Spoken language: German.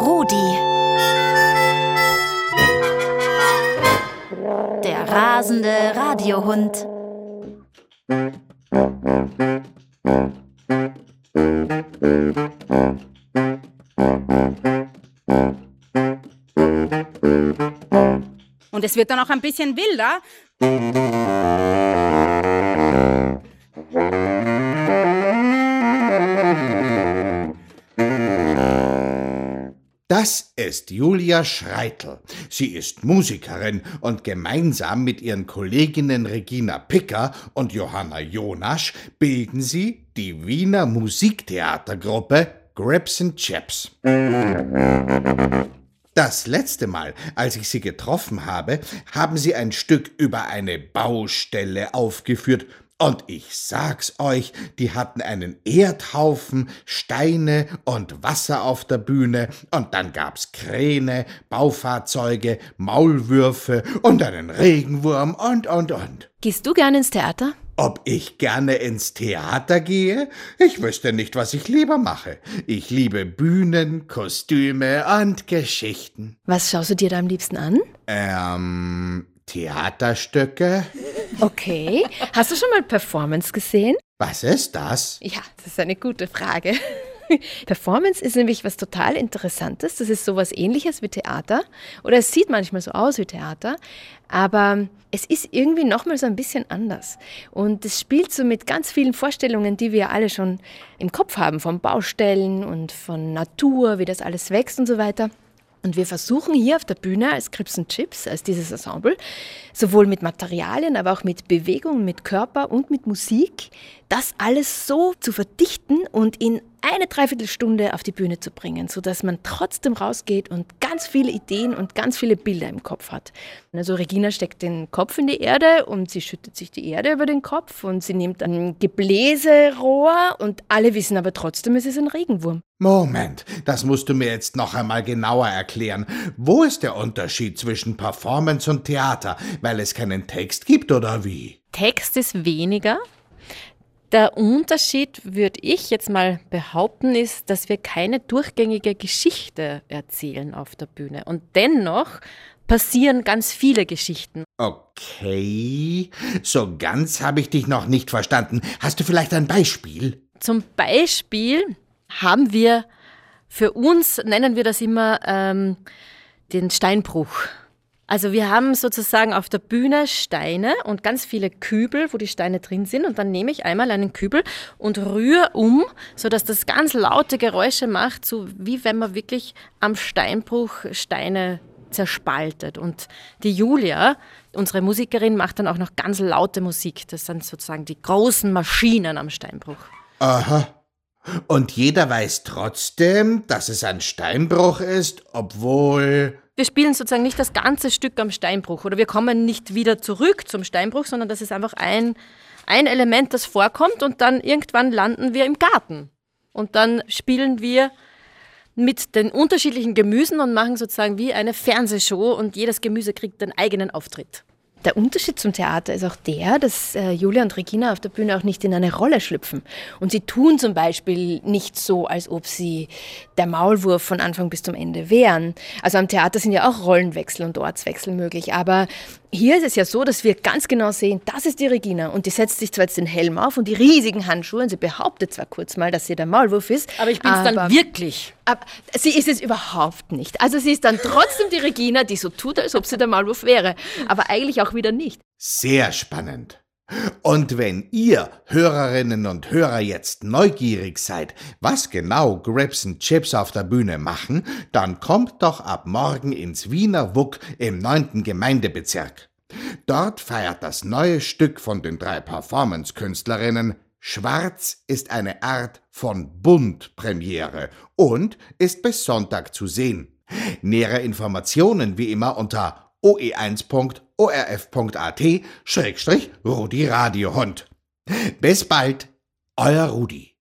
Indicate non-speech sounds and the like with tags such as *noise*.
Rudi. Der rasende Radiohund. Und es wird dann auch ein bisschen wilder. Ist Julia Schreitel. Sie ist Musikerin und gemeinsam mit ihren Kolleginnen Regina Picker und Johanna Jonasch bilden sie die Wiener Musiktheatergruppe Grips and Chips. Das letzte Mal, als ich sie getroffen habe, haben sie ein Stück über eine Baustelle aufgeführt und ich sag's euch, die hatten einen Erdhaufen, Steine und Wasser auf der Bühne, und dann gab's Kräne, Baufahrzeuge, Maulwürfe und einen Regenwurm und, und, und. Gehst du gerne ins Theater? Ob ich gerne ins Theater gehe? Ich wüsste nicht, was ich lieber mache. Ich liebe Bühnen, Kostüme und Geschichten. Was schaust du dir da am liebsten an? Ähm, Theaterstücke? Okay. Hast du schon mal Performance gesehen? Was ist das? Ja, das ist eine gute Frage. *laughs* Performance ist nämlich was total Interessantes. Das ist sowas ähnliches wie Theater. Oder es sieht manchmal so aus wie Theater. Aber es ist irgendwie nochmal so ein bisschen anders. Und es spielt so mit ganz vielen Vorstellungen, die wir alle schon im Kopf haben, von Baustellen und von Natur, wie das alles wächst und so weiter. Und wir versuchen hier auf der Bühne als Crips Chips, als dieses Ensemble, sowohl mit Materialien, aber auch mit Bewegung, mit Körper und mit Musik, das alles so zu verdichten und in eine Dreiviertelstunde auf die Bühne zu bringen, sodass man trotzdem rausgeht und ganz viele Ideen und ganz viele Bilder im Kopf hat. Also Regina steckt den Kopf in die Erde und sie schüttet sich die Erde über den Kopf und sie nimmt ein Gebläserohr und alle wissen aber trotzdem, es ist ein Regenwurm. Moment, das musst du mir jetzt noch einmal genauer erklären. Wo ist der Unterschied zwischen Performance und Theater? Weil es keinen Text gibt oder wie? Text ist weniger, der Unterschied, würde ich jetzt mal behaupten, ist, dass wir keine durchgängige Geschichte erzählen auf der Bühne. Und dennoch passieren ganz viele Geschichten. Okay, so ganz habe ich dich noch nicht verstanden. Hast du vielleicht ein Beispiel? Zum Beispiel haben wir für uns, nennen wir das immer, ähm, den Steinbruch. Also wir haben sozusagen auf der Bühne Steine und ganz viele Kübel, wo die Steine drin sind. Und dann nehme ich einmal einen Kübel und rühre um, sodass das ganz laute Geräusche macht, so wie wenn man wirklich am Steinbruch Steine zerspaltet. Und die Julia, unsere Musikerin, macht dann auch noch ganz laute Musik. Das sind sozusagen die großen Maschinen am Steinbruch. Aha. Und jeder weiß trotzdem, dass es ein Steinbruch ist, obwohl wir spielen sozusagen nicht das ganze Stück am Steinbruch oder wir kommen nicht wieder zurück zum Steinbruch, sondern das ist einfach ein, ein Element, das vorkommt und dann irgendwann landen wir im Garten. Und dann spielen wir mit den unterschiedlichen Gemüsen und machen sozusagen wie eine Fernsehshow und jedes Gemüse kriegt den eigenen Auftritt. Der Unterschied zum Theater ist auch der, dass äh, Julia und Regina auf der Bühne auch nicht in eine Rolle schlüpfen. Und sie tun zum Beispiel nicht so, als ob sie der Maulwurf von Anfang bis zum Ende wären. Also am Theater sind ja auch Rollenwechsel und Ortswechsel möglich. Aber hier ist es ja so, dass wir ganz genau sehen, das ist die Regina. Und die setzt sich zwar jetzt den Helm auf und die riesigen Handschuhe und sie behauptet zwar kurz mal, dass sie der Maulwurf ist. Aber ich bin es dann wirklich. Aber sie ist es überhaupt nicht. Also sie ist dann trotzdem die Regina, die so tut, als ob sie der Maulwurf wäre. Aber eigentlich auch wieder nicht. Sehr spannend. Und wenn ihr Hörerinnen und Hörer jetzt neugierig seid, was genau Grips Chips auf der Bühne machen, dann kommt doch ab morgen ins Wiener Wuck im 9. Gemeindebezirk. Dort feiert das neue Stück von den drei Performance-Künstlerinnen Schwarz ist eine Art von Bunt-Premiere und ist bis Sonntag zu sehen. Nähere Informationen wie immer unter oe1.orf.at Schrägstrich Rudi Radiohund. Bis bald, euer Rudi.